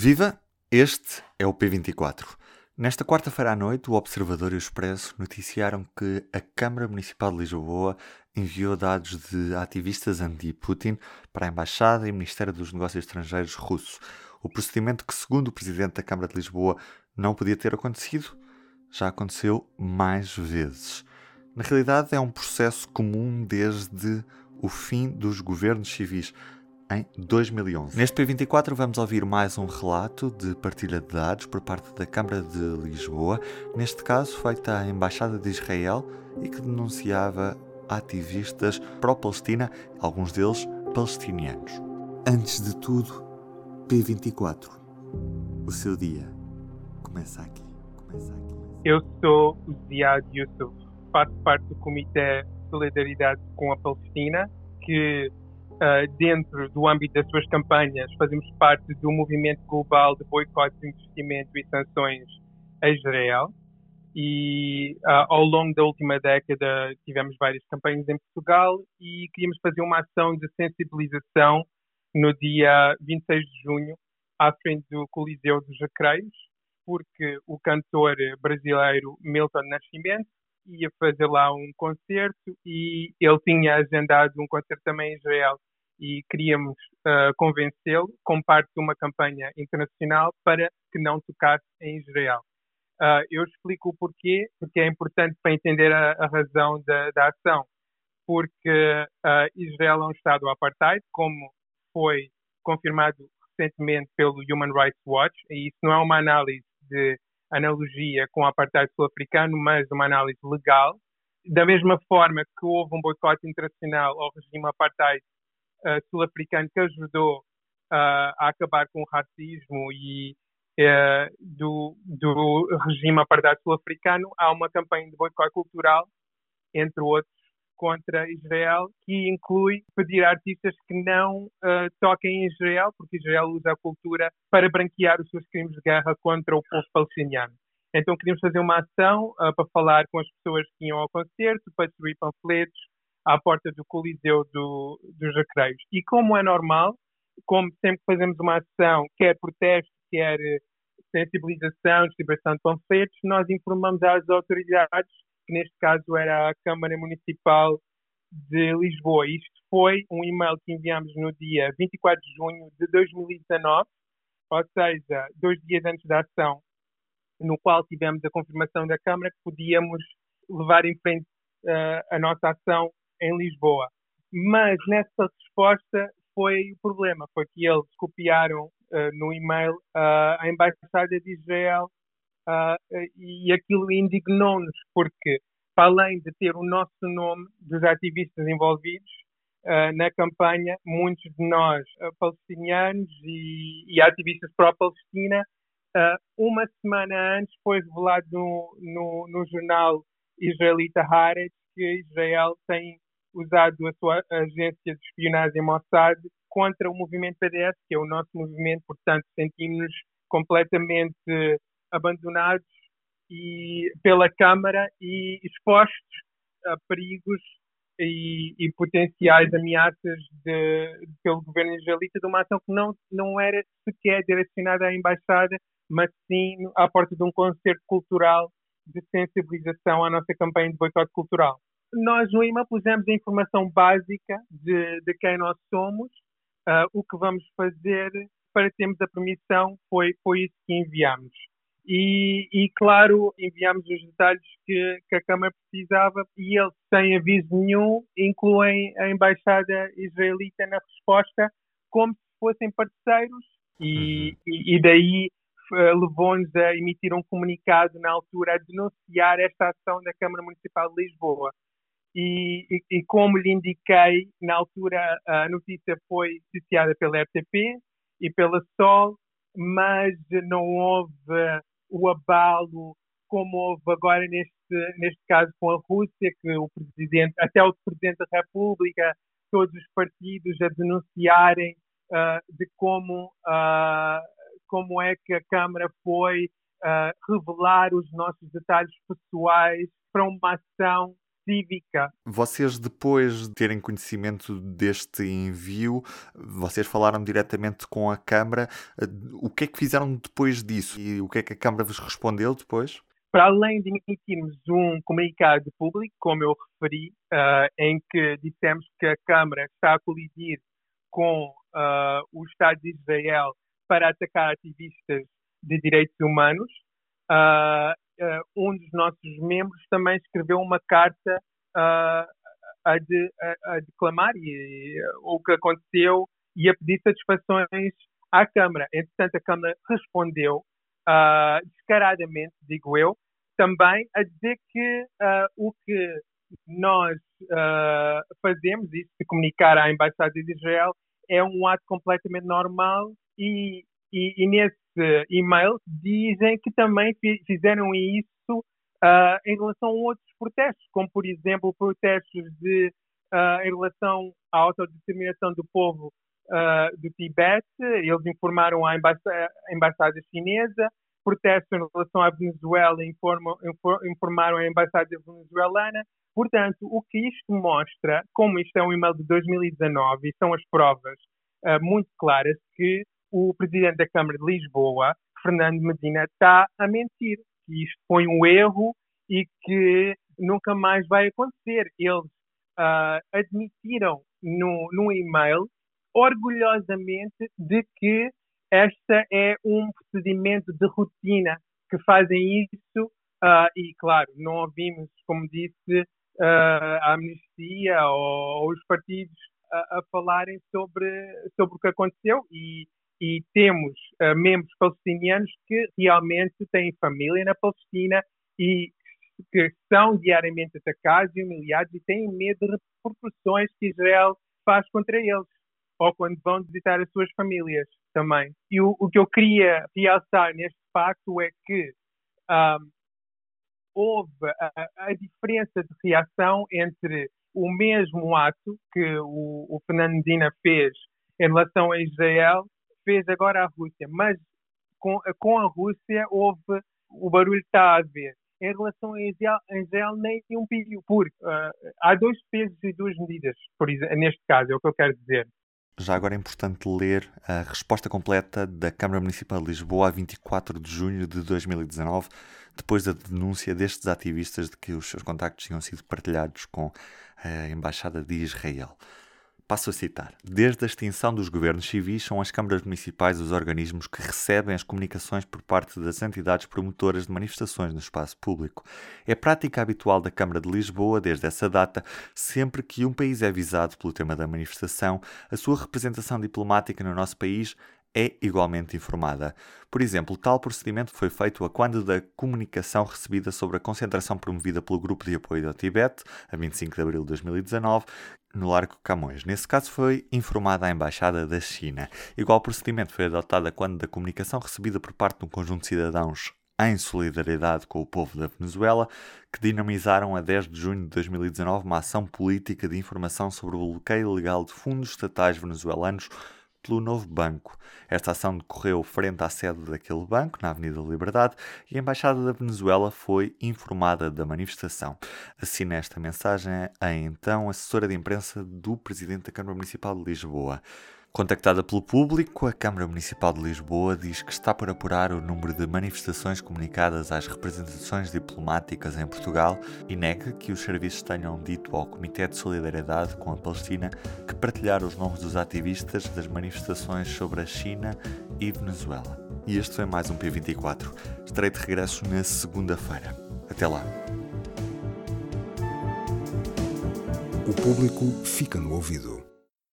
Viva! Este é o P24. Nesta quarta-feira à noite, o Observador e o Expresso noticiaram que a Câmara Municipal de Lisboa enviou dados de ativistas anti-Putin para a Embaixada e Ministério dos Negócios Estrangeiros russo. O procedimento que, segundo o Presidente da Câmara de Lisboa, não podia ter acontecido, já aconteceu mais vezes. Na realidade, é um processo comum desde o fim dos governos civis em 2011. Neste P24 vamos ouvir mais um relato de partilha de dados por parte da Câmara de Lisboa, neste caso feita à Embaixada de Israel e que denunciava ativistas pró-Palestina, alguns deles palestinianos. Antes de tudo, P24. O seu dia começa aqui. Começa aqui. Eu sou o Ziad Yusuf, faço parte do Comitê Solidariedade com a Palestina, que Uh, dentro do âmbito das suas campanhas, fazemos parte do movimento global de boicote de investimento e sanções a Israel. E uh, ao longo da última década tivemos várias campanhas em Portugal e queríamos fazer uma ação de sensibilização no dia 26 de junho, à frente do Coliseu dos Recreios, porque o cantor brasileiro Milton Nascimento ia fazer lá um concerto e ele tinha agendado um concerto também em Israel e queríamos uh, convencê-lo, como parte de uma campanha internacional, para que não tocasse em Israel. Uh, eu explico o porquê, porque é importante para entender a, a razão da, da, ação. Porque uh, Israel é um Estado apartheid, como foi confirmado recentemente pelo Human Rights Watch, e isso não é uma análise de analogia com o apartheid sul-africano, mas uma análise legal. Da mesma forma que houve um boicote internacional ao regime apartheid uh, sul-africano que ajudou uh, a acabar com o racismo e uh, do, do regime apartheid sul-africano, há uma campanha de boicote cultural, entre outros, contra Israel, que inclui pedir a artistas que não uh, toquem em Israel, porque Israel usa a cultura para branquear os seus crimes de guerra contra o povo palestiniano. Então queríamos fazer uma ação uh, para falar com as pessoas que iam ao concerto, para distribuir panfletos, à porta do Coliseu do, dos Recreios. E como é normal, como sempre fazemos uma ação, quer protesto, quer eh, sensibilização, distribuição de panfletos, nós informamos às autoridades, que neste caso era a Câmara Municipal de Lisboa. Isto foi um e-mail que enviamos no dia 24 de junho de 2019, ou seja, dois dias antes da ação, no qual tivemos a confirmação da Câmara que podíamos levar em frente uh, a nossa ação em Lisboa. Mas nessa resposta foi o problema, foi que eles copiaram uh, no e-mail uh, a Embaixada de Israel uh, e aquilo indignou-nos, porque para além de ter o nosso nome dos ativistas envolvidos na campanha, muitos de nós, palestinianos e, e ativistas pró-Palestina, uma semana antes foi revelado no, no, no jornal israelita Haaretz que Israel tem usado a sua agência de espionagem Mossad contra o movimento PDS, que é o nosso movimento, portanto sentimos-nos completamente abandonados e pela Câmara e expostos a perigos e, e potenciais ameaças de, pelo governo israelita de uma ação que não, não era sequer direcionada à embaixada, mas sim à porta de um concerto cultural de sensibilização à nossa campanha de boicote cultural nós no IMA pusemos a informação básica de, de quem nós somos, uh, o que vamos fazer para termos a permissão, foi, foi isso que enviamos. E, e, claro, enviamos os detalhes que, que, a Câmara precisava e eles, sem aviso nenhum, incluem a Embaixada Israelita na resposta como se fossem parceiros e, uhum. e, e daí uh, levou-nos a emitir um comunicado na altura a denunciar esta ação da Câmara Municipal de Lisboa. E, e, como lhe indiquei, na altura a notícia foi noticiada pela RTP e pela Sol, mas não houve o abalo como houve agora neste, neste caso com a Rússia, que o presidente, até o presidente da República, todos os partidos a denunciarem uh, de como, uh, como é que a Câmara foi uh, revelar os nossos detalhes pessoais para uma ação cívica. Vocês, depois de terem conhecimento deste envio, vocês falaram diretamente com a Câmara. O que é que fizeram depois disso? E o que é que a Câmara vos respondeu depois? Para além de emitirmos um comunicado público, como eu referi, uh, em que dissemos que a Câmara está a colidir com uh, o Estado de Israel para atacar ativistas de direitos humanos, uh, um dos nossos membros também escreveu uma carta a, de, a, a, declamar e, o que aconteceu e a pedir satisfações à Câmara. Entretanto, a Câmara respondeu uh, descaradamente, digo eu, também a dizer que uh, o que nós uh, fazemos, isso de comunicar à Embaixada de Israel, é um ato completamente normal e, e, e nesse e-mail dizem que também fizeram isso uh, em relação a outros protestos, como por exemplo protestos de, uh, em relação à autodeterminação do povo uh, do Tibete, eles informaram embaixada, a embaixada chinesa, protestos em relação à Venezuela informam, informaram a embaixada venezuelana. Portanto, o que isto mostra, como isto é um e-mail de 2019 e são as provas muito claras que o presidente da Câmara de Lisboa, Fernando Medina, está a mentir, que isto foi um erro e que nunca mais vai acontecer. Eles uh, admitiram no, no e-mail orgulhosamente de que esta é um procedimento de rotina que fazem isso uh, e, claro, não ouvimos, como disse, uh, a amnistia ou, ou os partidos a, a, falarem sobre, sobre o que aconteceu e, e temos uh, membros palestinianos que realmente têm família na Palestina e que são diariamente atacados e humilhados e têm medo de repercussões que Israel faz contra eles ou quando vão visitar as suas famílias também. E o, o que eu queria realçar neste facto é que houve a, a, diferença de reação entre o mesmo ato que o, o Fernando Medina fez em relação a Israel, fez agora a Rússia, mas com, com a Rússia houve o barulho está a ver. Em relação a Israel, Israel nem um pediu, porque uh, há dois pesos e duas medidas, por, neste caso, é o que eu quero dizer. Já agora é importante ler a resposta completa da Câmara Municipal de Lisboa a 24 de junho de 2019, depois da denúncia destes ativistas de que os seus contactos tinham sido partilhados com a Embaixada de Israel. Passo a citar. Desde a extinção dos governos civis, são as câmaras municipais os organismos que recebem as comunicações por parte das entidades promotoras de manifestações no espaço público. É prática habitual da Câmara de Lisboa, desde essa data, sempre que um país é visado pelo tema da manifestação, a sua representação diplomática no nosso país é igualmente informada. Por exemplo, tal procedimento foi feito a quando da comunicação recebida sobre a concentração promovida pelo Grupo de Apoio ao Tibete, a 25 de abril de 2019, no Largo Camões. Nesse caso foi informada a Embaixada da China. Igual procedimento foi adotado a quando da comunicação recebida por parte de um conjunto de cidadãos em solidariedade com o povo da Venezuela, que dinamizaram a 10 de junho de 2019 uma ação política de informação sobre o bloqueio ilegal de fundos estatais venezuelanos pelo novo banco. Esta ação decorreu frente à sede daquele banco, na Avenida Liberdade, e a Embaixada da Venezuela foi informada da manifestação. Assina esta mensagem a então assessora de imprensa do Presidente da Câmara Municipal de Lisboa. Contactada pelo público, a Câmara Municipal de Lisboa diz que está por apurar o número de manifestações comunicadas às representações diplomáticas em Portugal e nega que os serviços tenham dito ao Comitê de Solidariedade com a Palestina que partilharam os nomes dos ativistas das manifestações sobre a China e Venezuela. E este foi mais um P24. Estarei de regresso na segunda-feira. Até lá. O público fica no ouvido.